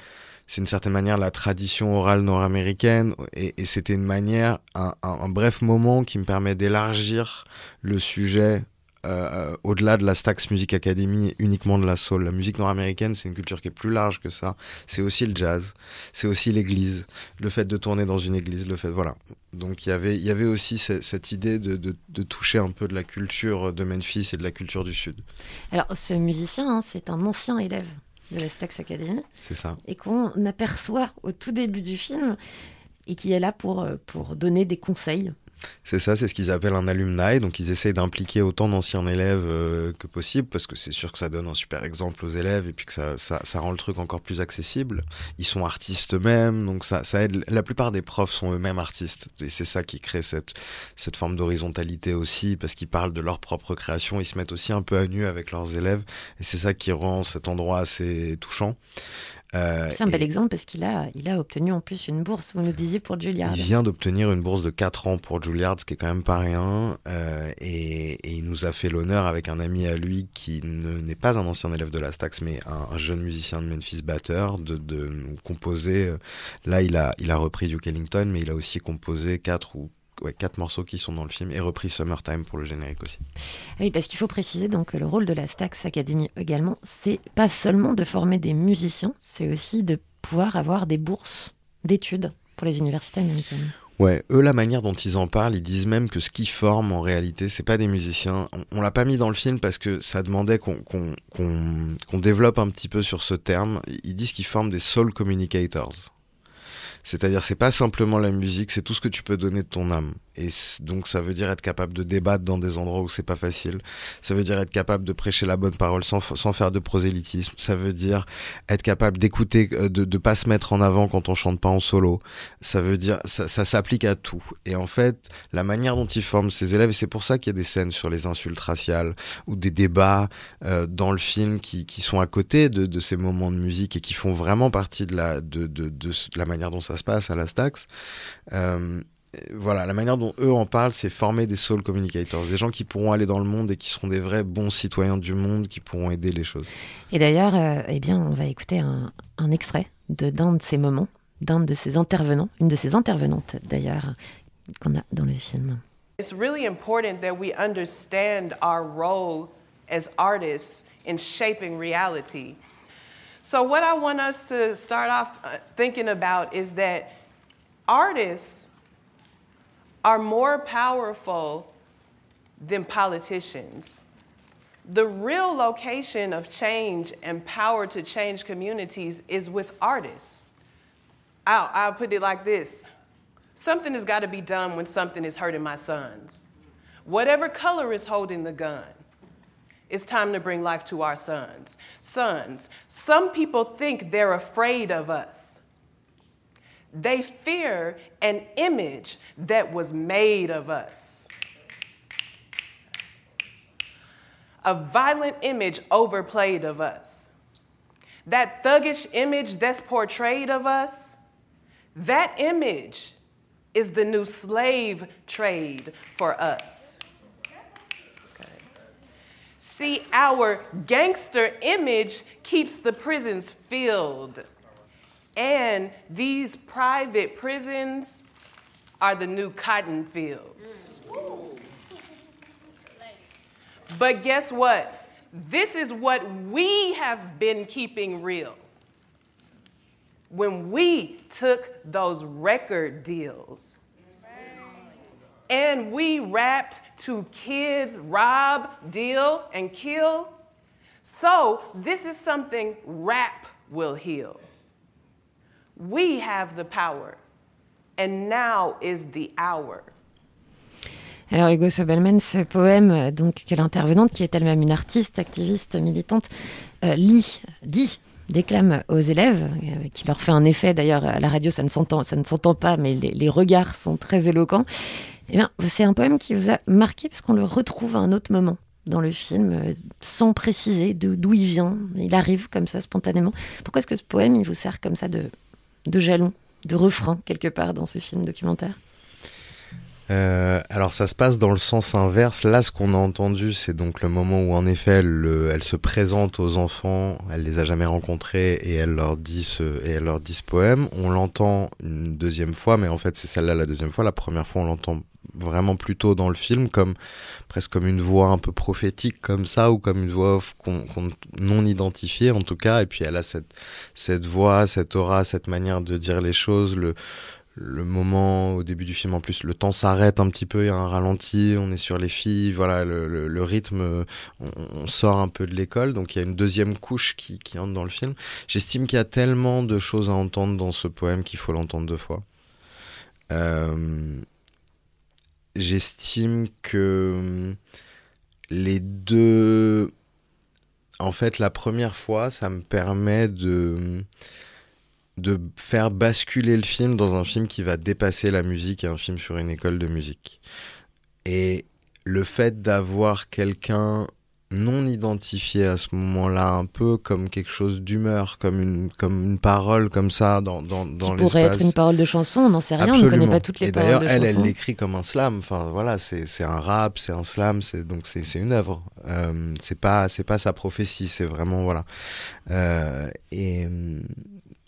c'est une certaine manière la tradition orale nord-américaine et, et c'était une manière, un, bref moment qui me permet d'élargir le sujet euh, au-delà de la Stax Music Academy uniquement de la soul. La musique nord-américaine, c'est une culture qui est plus large que ça. C'est aussi le jazz, c'est aussi l'église, le fait de tourner dans une église, le fait, voilà. Donc il y avait, il y avait aussi cette, idée de, toucher un peu de la culture de Memphis et de la culture du Sud. Alors ce musicien, hein, c'est un ancien élève de la Stax Academy. C'est ça. Et qu'on aperçoit au tout début du film et qui est là pour, euh, pour donner des conseils c'est ça, c'est ce qu'ils appellent un alumni. Donc ils essayent d'impliquer autant d'anciens élèves euh, que possible parce que c'est sûr que ça donne un super exemple aux élèves et puis que ça, ça, rend le truc encore plus accessible. Ils sont artistes eux-mêmes, donc ça, ça aide. La plupart des profs sont eux-mêmes artistes et c'est ça qui crée cette, cette forme d'horizontalité aussi parce qu'ils parlent de leur propre création. Ils se mettent aussi un peu à nu avec leurs élèves et c'est ça qui rend cet endroit assez touchant. Euh, c'est un bel exemple parce qu'il a, il a obtenu en plus une bourse, vous nous disiez, pour Juilliard. Il vient d'obtenir une bourse de 4 ans pour Juilliard, ce qui est quand même pas rien. Euh, et, et, il nous a fait l'honneur avec un ami à lui qui n'est pas un ancien élève de la Stax, mais un, un jeune musicien de Memphis batteur, de, de composer. Euh, là, il a, il a repris Duke Ellington, mais il a aussi composé 4 ou ouais, quatre morceaux qui sont dans le film et repris Summertime pour le générique aussi. Oui, parce qu'il faut préciser donc que le rôle de la Stax Academy également, c'est pas seulement de former des musiciens, c'est aussi de pouvoir avoir des bourses d'études pour les universités américaines. Ouais, eux, la manière dont ils en parlent, ils disent même que ce qu'ils forment en réalité, c'est pas des musiciens. On, on l'a pas mis dans le film parce que ça demandait qu'on développe un petit peu sur ce terme. Ils disent qu'ils forment des soul communicators. C'est-à-dire, c'est pas simplement la musique, c'est tout ce que tu peux donner de ton âme. Et donc, ça veut dire être capable de débattre dans des endroits où c'est pas facile. Ça veut dire être capable de prêcher la bonne parole sans, sans faire de prosélytisme. Ça veut dire être capable d'écouter, euh, de, de pas se mettre en avant quand on chante pas en solo. Ça veut dire, ça, ça s'applique à tout. Et en fait, la manière dont ils forment ces élèves, et c'est pour ça qu'il y a des scènes sur les insultes raciales ou des débats euh, dans le film qui, qui sont à côté de, de ces moments de musique et qui font vraiment partie de la, de, de, la manière dont ça se passe à la Stax. Euh, voilà, la manière dont eux en parlent, c'est former des soul communicators, des gens qui pourront aller dans le monde et qui seront des vrais bons citoyens du monde, qui pourront aider les choses. Et d'ailleurs, euh, eh bien, on va écouter un, un extrait de d'un de ces moments, d'un de ces intervenants, une de ces intervenantes d'ailleurs, qu'on a dans le film. It's really important that we understand our role as artists in shaping reality. So, what I want us to start off uh, thinking about is that artists are more powerful than politicians. The real location of change and power to change communities is with artists. I'll, I'll put it like this something has got to be done when something is hurting my sons. Whatever color is holding the gun, it's time to bring life to our sons. Sons, some people think they're afraid of us. They fear an image that was made of us. A violent image overplayed of us. That thuggish image that's portrayed of us, that image is the new slave trade for us. See, our gangster image keeps the prisons filled And these private prisons are the new cotton fields. But guess what? This is what we have been keeping real. When we took those record deals and we rapped to kids rob, deal, and kill. So, this is something rap will heal. We have the power, and now is the hour. Alors Hugo Sobelman, ce poème, donc que l'intervenante, qui est elle-même une artiste, activiste, militante, euh, lit, dit, déclame aux élèves, euh, qui leur fait un effet. D'ailleurs, à la radio, ça ne s'entend, ça ne s'entend pas, mais les regards sont très éloquents. Eh bien, c'est un poème qui vous a marqué parce qu'on le retrouve à un autre moment dans le film, euh, sans préciser d'où il vient. Il arrive comme ça spontanément. Pourquoi est-ce que ce poème, il vous sert comme ça de, de jalon, de refrain quelque part dans ce film documentaire? Euh, alors ça se passe dans le sens inverse. Là, ce qu'on a entendu, c'est donc le moment où en effet elle, le- elle se présente aux enfants, elle les a jamais rencontrés et elle leur dit ce, et elle leur dit ce poème. On l'entend une deuxième fois, mais en fait c'est celle-là la deuxième fois. La première fois, on l'entend vraiment plutôt dans le film comme presque comme une voix un peu prophétique comme ça ou comme une voix non identifiée en tout cas. Et puis elle a cette cette voix, cette aura, cette manière de dire les choses, le le moment au début du film en plus le temps s'arrête un petit peu il y a un ralenti on est sur les filles voilà le, le- rythme on, on sort un peu de l'école. Donc il y a une deuxième couche qui, qui entre dans le film. J'estime qu'il y a tellement de choses à entendre dans ce poème qu'il faut l'entendre deux fois. Euh, j'estime que hum, les deux en fait la première fois ça me permet de de faire basculer le film dans un film qui va dépasser la musique et un film sur une école de musique. Et le fait d'avoir quelqu'un non identifié à ce moment-là, un peu comme quelque chose d'humeur, comme une, comme une parole comme ça dans, dans, dans Qui pourrait être l'espace. une parole de chanson, on n'en sait rien, on ne connaît pas toutes les et paroles d'ailleurs, elle, elle l'écrit comme un slam. Enfin, voilà, c'est c'est un rap, c'est un slam, c'est donc c'est c'est une œuvre. Euh, c'est pas c'est pas sa prophétie, c'est vraiment voilà. Euh, et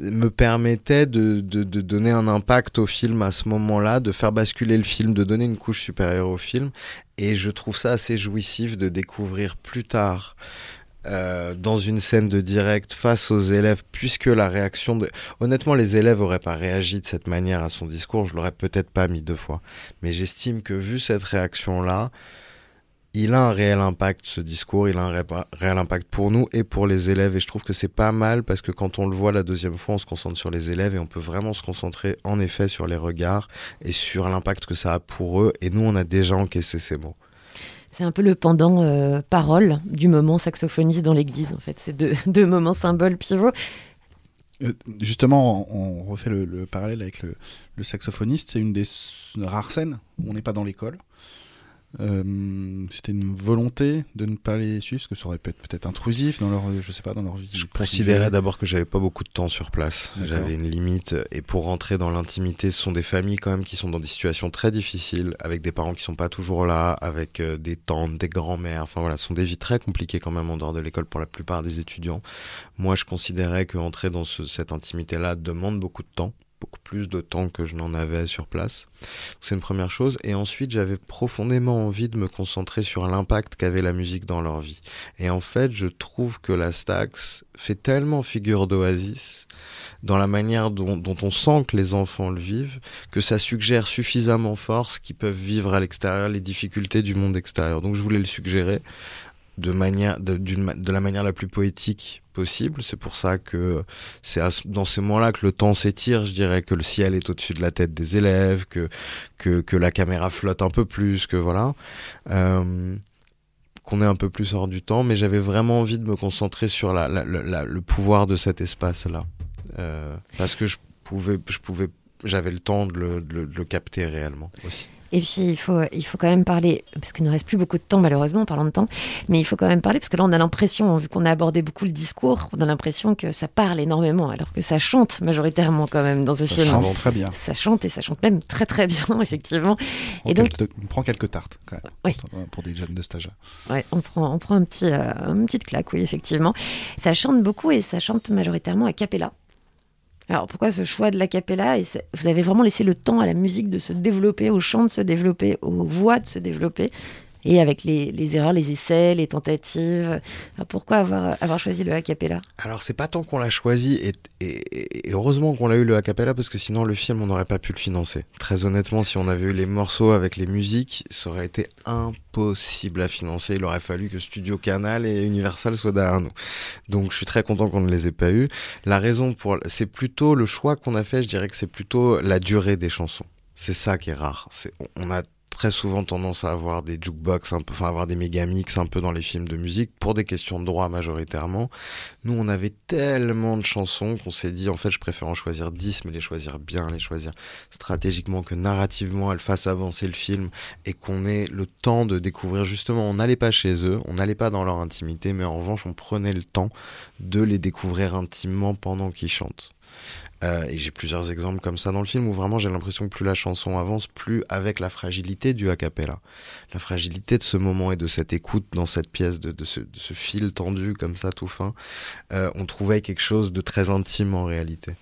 me permettait de, de, donner un impact au film à ce moment-là, de faire basculer le film, de donner une couche supérieure au film. Et je trouve ça assez jouissif de découvrir plus tard euh, dans une scène de direct face aux élèves, puisque la réaction de... Honnêtement, les élèves auraient pas réagi de cette manière à son discours, je l'aurais peut-être pas mis deux fois. Mais j'estime que vu cette réaction-là, il a un réel impact, ce discours, il a un ré- réel impact pour nous et pour les élèves. Et je trouve que c'est pas mal parce que quand on le voit la deuxième fois, on se concentre sur les élèves et on peut vraiment se concentrer en effet sur les regards et sur l'impact que ça a pour eux. Et nous, on a déjà encaissé ces mots. C'est un peu le pendant euh, parole du moment saxophoniste dans l'église, en fait. C'est deux, deux moments symboles pivots. Euh, justement, on, refait le, le parallèle avec le, le saxophoniste. C'est une des rares scènes où on n'est pas dans l'école. Euh, C'était une volonté de ne pas les suivre, parce que ça aurait pu être peut-être intrusif dans leur, je sais pas, dans leur vie. Je considérais d'abord que j'avais pas beaucoup de temps sur place. J'avais une limite. Et pour rentrer dans l'intimité, ce sont des familles quand même qui sont dans des situations très difficiles, avec des parents qui sont pas toujours là, avec euh, des tantes, des grands-mères. Enfin voilà, ce sont des vies très compliquées quand même en dehors de l'école pour la plupart des étudiants. Moi, je considérais que entrer dans ce- cette intimité-là demande beaucoup de temps beaucoup plus de temps que je n'en avais sur place. C'est une première chose. Et ensuite, j'avais profondément envie de me concentrer sur l'impact qu'avait la musique dans leur vie. Et en fait, je trouve que la Stax fait tellement figure d'oasis dans la manière dont, on sent que les enfants le vivent, que ça suggère suffisamment fort ce qu'ils peuvent vivre à l'extérieur, les difficultés du monde extérieur. Donc je voulais le suggérer de manière de, de la manière la plus poétique possible. C'est pour ça que c'est dans ces moments-là que le temps s'étire. Je dirais que le ciel est au-dessus de la tête des élèves, que que, que la caméra flotte un peu plus, que voilà. Euh, qu'on est un peu plus hors du temps, mais j'avais vraiment envie de me concentrer sur la, le pouvoir de cet espace-là, Euh, parce que je pouvais, je pouvais, j'avais le temps de le, le- de le capter réellement aussi. Et puis, il faut, il faut quand même parler, parce qu'il ne reste plus beaucoup de temps, malheureusement, en parlant de temps, mais il faut quand même parler, parce que là, on a l'impression, vu qu'on a abordé beaucoup le discours, on a l'impression que ça parle énormément, alors que ça chante majoritairement quand même dans ce Ça film. chante très bien. Ça chante et ça chante même très très bien, effectivement. On, Et donc, quelques- on prend quelques tartes, quand même, Oui. pour, des jeunes de stage. Ouais, on prend, on prend un petit, euh, une petite claque, oui, effectivement. Ça chante beaucoup et ça chante majoritairement a cappella. Alors pourquoi ce choix de l'acapella Vous avez vraiment laissé le temps à la musique de se développer, au chant de se développer, aux voix de se développer? Et avec les, erreurs, les essais, les tentatives. Pourquoi avoir, choisi le acapella Alors c'est pas tant qu'on l'a choisi et, heureusement qu'on l'a eu le a cappella parce que sinon le film on n'aurait pas pu le financer. Très honnêtement, si on avait eu les morceaux avec les musiques, ça aurait été impossible à financer. Il aurait fallu que Studio Canal et Universal soient derrière nous. Donc je suis très content qu'on ne les ait pas eus. La raison pour c'est plutôt le choix qu'on a fait, je dirais que c'est plutôt la durée des chansons. C'est ça qui est rare. On a très souvent tendance à avoir des jukebox, un peu, enfin avoir des méga mix un peu dans les films de musique pour des questions de droit majoritairement. Nous, on avait tellement de chansons qu'on s'est dit, en fait, je préfère en choisir 10, mais les choisir bien, les choisir stratégiquement, que narrativement, elles fassent avancer le film et qu'on ait le temps de découvrir. Justement, on n'allait pas chez eux, on n'allait pas dans leur intimité, mais en revanche, on prenait le temps de les découvrir intimement pendant qu'ils chantent. Euh, et j'ai plusieurs exemples comme ça dans le film où vraiment j'ai l'impression que plus la chanson avance, plus avec la fragilité du a cappella, la fragilité de ce moment et de cette écoute dans cette pièce, de, de ce, de ce fil tendu comme ça tout fin, euh, on trouvait quelque chose de très intime en réalité.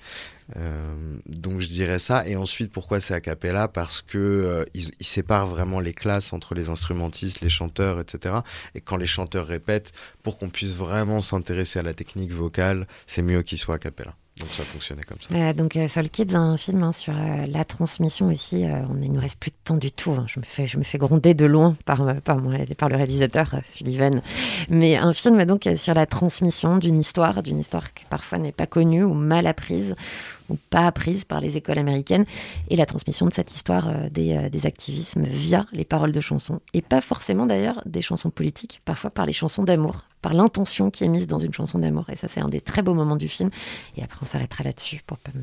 Euh, donc je dirais ça. Et ensuite, pourquoi c'est a cappella? Parce que euh, ils, séparent vraiment les classes entre les instrumentistes, les chanteurs, etc. Et quand les chanteurs répètent, pour qu'on puisse vraiment s'intéresser à la technique vocale, c'est mieux qu'ils soient a cappella. Donc ça fonctionnait comme ça. Euh, donc euh, Soul Kids, un film hein, sur euh, la transmission aussi. euh, on, il nous reste plus de temps du tout. hein. Je me fais, gronder de loin par, euh, le réalisateur Sullivan. Mais un film donc sur la transmission d'une histoire, d'une histoire qui parfois n'est pas connue ou mal apprise ou pas apprise par les écoles américaines, et la transmission de cette histoire des, des activismes via les paroles de chansons, et pas forcément d'ailleurs des chansons politiques, parfois par les chansons d'amour, l'intention qui est mise dans une chanson d'amour. Et ça, c'est un des très beaux moments du film. Et après, on s'arrêtera là-dessus pour pas me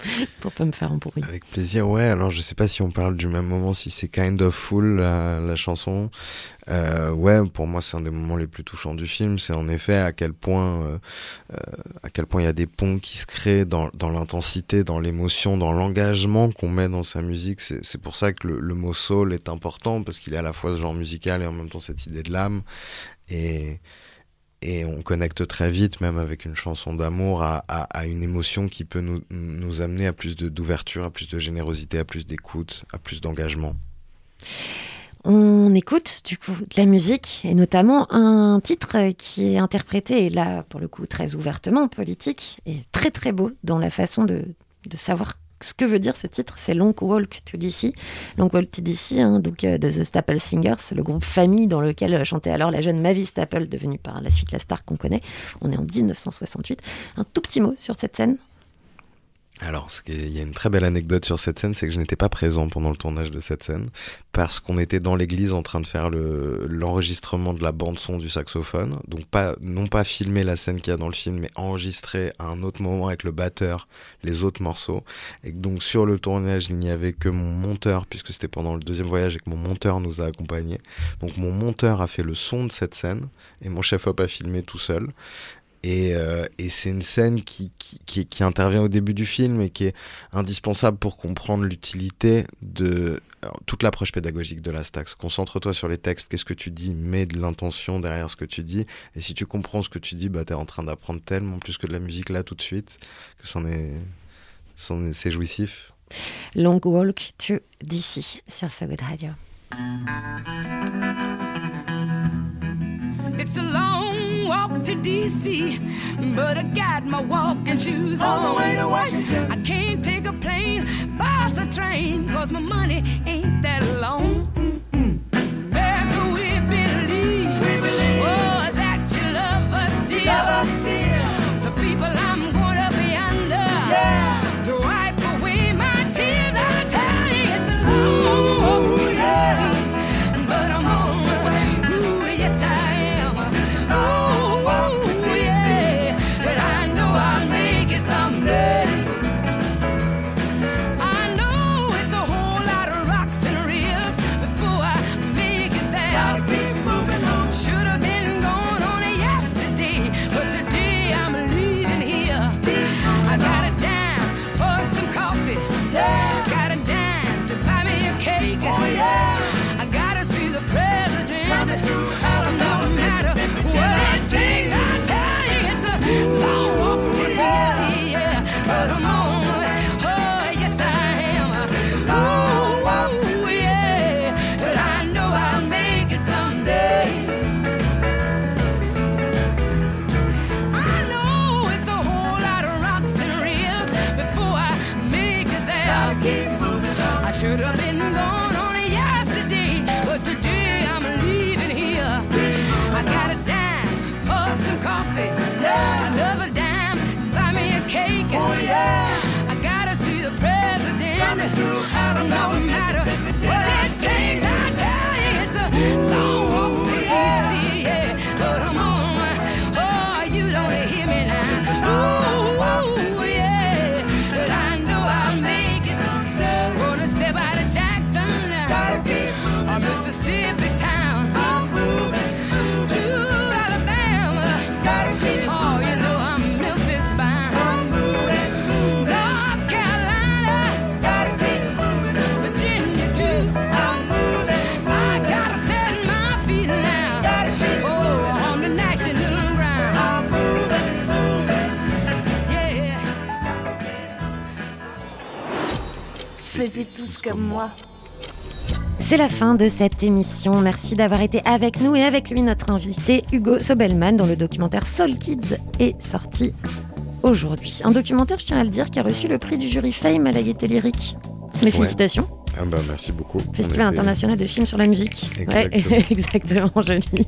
pour pas me faire embrouiller. Avec plaisir, ouais. Alors je sais pas si on parle du même moment, si c'est Kind of Fool, la, chanson. Euh, ouais, pour moi c'est un des moments les plus touchants du film. C'est en effet à quel point, euh, euh, à quel point il y a des ponts qui se créent dans, dans l'intensité, dans l'émotion, dans l'engagement qu'on met dans sa musique. C'est c'est pour ça que le, le mot soul est important parce qu'il est à la fois ce genre musical et en même temps cette idée de l'âme. Et on connecte très vite, même avec une chanson d'amour, à, une émotion qui peut nous, amener à plus d'ouverture, à plus de générosité, à plus d'écoute, à plus d'engagement. On écoute du coup de la musique et notamment un titre qui est interprété, et là pour le coup très ouvertement politique, et très très beau dans la façon de, de savoir ce que veut dire ce titre. C'est Long Walk to DC. Long Walk to DC, hein, donc euh, de The Staple Singers, le groupe famille dans lequel euh, chantait alors la jeune Mavis Staple, devenue par la suite la star qu'on connaît. On est en 1968. Un tout petit mot sur cette scène. Alors, il y a une très belle anecdote sur cette scène, c'est que je n'étais pas présent pendant le tournage de cette scène, parce qu'on était dans l'église en train de faire le- l'enregistrement de la bande son du saxophone, donc pas non pas filmer la scène qu'il y a dans le film, mais enregistrer à un autre moment avec le batteur les autres morceaux. Et donc sur le tournage, il n'y avait que mon monteur, puisque c'était pendant le deuxième voyage et que mon monteur nous a accompagnés. Donc mon monteur a fait le son de cette scène et mon chef-op a filmé tout seul. Et, euh, et c'est une scène qui, qui, qui, qui intervient au début du film et qui est indispensable pour comprendre l'utilité de alors, toute l'approche pédagogique de la Stax. Concentre-toi sur les textes, qu'est-ce que tu dis, mets de l'intention derrière ce que tu dis. Et si tu comprends ce que tu dis, bah, tu es en train d'apprendre tellement plus que de la musique là tout de suite, que c'en est, c'en est, c'est jouissif. Long Walk to DC sur So Good Radio. It's a long walk to DC, but I got my walking shoes on. On the way to Washington. I can't take a plane, bus or train, cause my money ain't that long. America, we believe, oh, that you love us still. Love us still. Comme moi. C'est la fin de cette émission. Merci d'avoir été avec nous et avec lui notre invité Hugo Sobelman dont le documentaire Soul Kids est sorti aujourd'hui. Un documentaire, je tiens à le dire, qui a reçu le prix du jury Fame à la Gaieté Lyrique. Mes Ouais. Ah bah, merci beaucoup. On Festival était- international de films sur la musique. Ouais, Exactement. exactement, joli.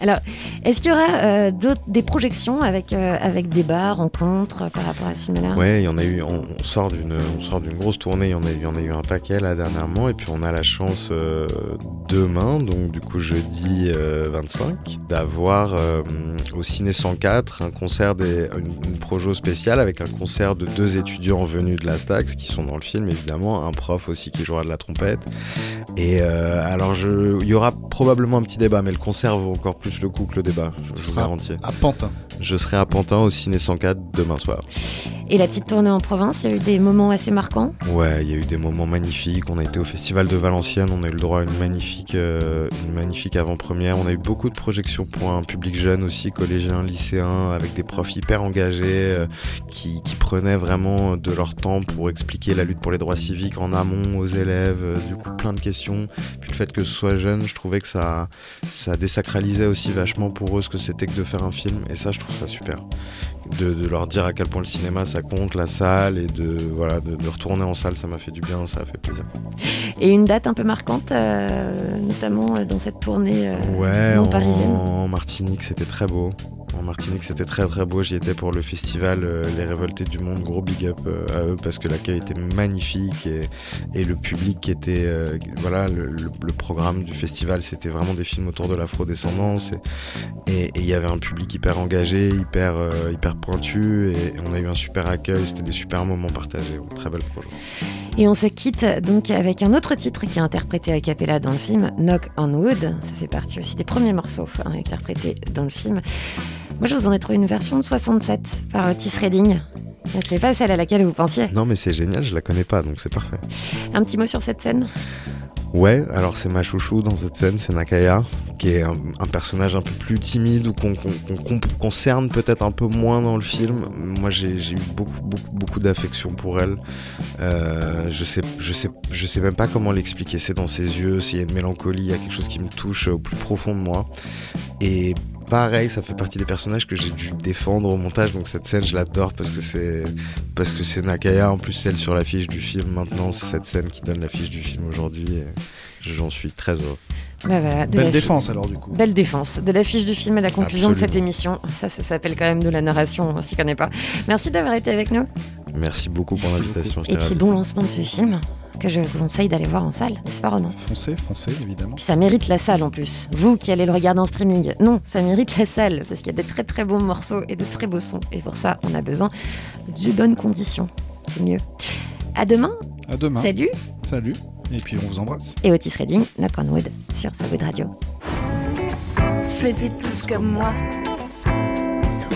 Alors, est-ce qu'il y aura euh, des projections avec, euh, avec débats, rencontres euh, par rapport à ce film-là? Ouais, il y en a eu. On, on sort d'une, on sort d'une grosse tournée. Il y en a eu, il y en a eu un paquet là dernièrement. Et puis on a la chance euh, demain, donc du coup jeudi euh, 25, d'avoir euh, au Ciné 104 un concert des, une, une projo spéciale avec un concert de deux étudiants venus de la Stax qui sont dans le film évidemment, un prof aussi qui jouera de la trompette. Et euh, alors je, il y aura probablement un petit débat, mais le concert vaut encore plus le coup que le débat. Je vous garantis. À Pantin. Je serai à Pantin au Ciné 104 demain soir. Et la petite tournée en province, il y a eu des moments assez marquants? Ouais, il y a eu des moments magnifiques. On a été au festival de Valenciennes, on a eu le droit à une magnifique, euh, une magnifique avant-première. On a eu beaucoup de projections pour un public jeune aussi, collégien, lycéen, avec des profs hyper engagés euh, qui, qui prenaient vraiment de leur temps pour expliquer la lutte pour les droits civiques en amont aux élèves. Euh, du coup, plein de questions. Puis le fait que ce soit jeune, je trouvais que ça, ça désacralisait aussi vachement pour eux ce que c'était que de faire un film. Et ça, je trouve ça super. De, de leur dire à quel point le cinéma ça compte, la salle, et de, voilà, de, de retourner en salle, ça m'a fait du bien, ça a fait plaisir. Et une date un peu marquante, euh, notamment euh, dans cette tournée euh, Ouais, non en, parisienne en Martinique, c'était très beau. En Martinique, c'était très très beau. J'y étais pour le festival euh, Les Révoltés du Monde. Gros big up euh, à eux parce que l'accueil était magnifique et, le public était. euh, voilà, le, programme du festival, c'était vraiment des films autour de l'afrodescendance. Et il y avait un public hyper engagé, hyper, hyper pointu. Et, on a eu un super accueil. C'était des super moments partagés. Très bel projet. Et on se quitte donc avec un autre titre qui est interprété à cappella dans le film, Knock on Wood. Ça fait partie aussi des premiers morceaux hein, interprétés dans le film. Moi, je vous en ai trouvé une version de 67 par Otis Redding. C'était pas celle à laquelle vous pensiez. Non, mais c'est génial, je la connais pas, donc c'est parfait. Un petit mot sur cette scène? Ouais, alors c'est ma chouchou dans cette scène, c'est Nakaya, qui est un, un personnage un peu plus timide ou qu'on qu'on- qu'on- qu'on- qu'on cerne peut-être un peu moins dans le film. Moi, j'ai j'ai eu beaucoup, beaucoup, beaucoup d'affection pour elle. Euh, je sais, je sais, je sais même pas comment l'expliquer. C'est dans ses yeux, s'il y a une mélancolie, il y a quelque chose qui me touche au plus profond de moi. Et pareil, ça fait partie des personnages que j'ai dû défendre au montage. Donc cette scène, je l'adore parce que c'est parce que c'est Nakaya. En plus, celle sur l'affiche du film. Maintenant, c'est cette scène qui donne l'affiche du film aujourd'hui. J'en suis très heureux. Bah voilà, Belle défense alors du coup. Belle défense. De l'affiche du film à la conclusion de cette émission. Ça, ça s'appelle quand même de la narration, on s'y connaît pas. Merci d'avoir été avec nous. Merci beaucoup pour l'invitation. Et puis bon lancement de ce film, que je vous conseille d'aller voir en salle, n'est-ce pas Ronan? Foncez, foncez évidemment. Puis ça mérite la salle en plus. Vous qui allez le regarder en streaming, non, ça mérite la salle, parce qu'il y a des très très beaux morceaux et de très beaux sons. Et pour ça, on a besoin de bonnes conditions. C'est mieux. À demain. À demain. Salut. Salut. Et puis on vous embrasse. Et Otis Redding, Knock on Wood, sur Sawood Radio. Faisez tous comme moi. So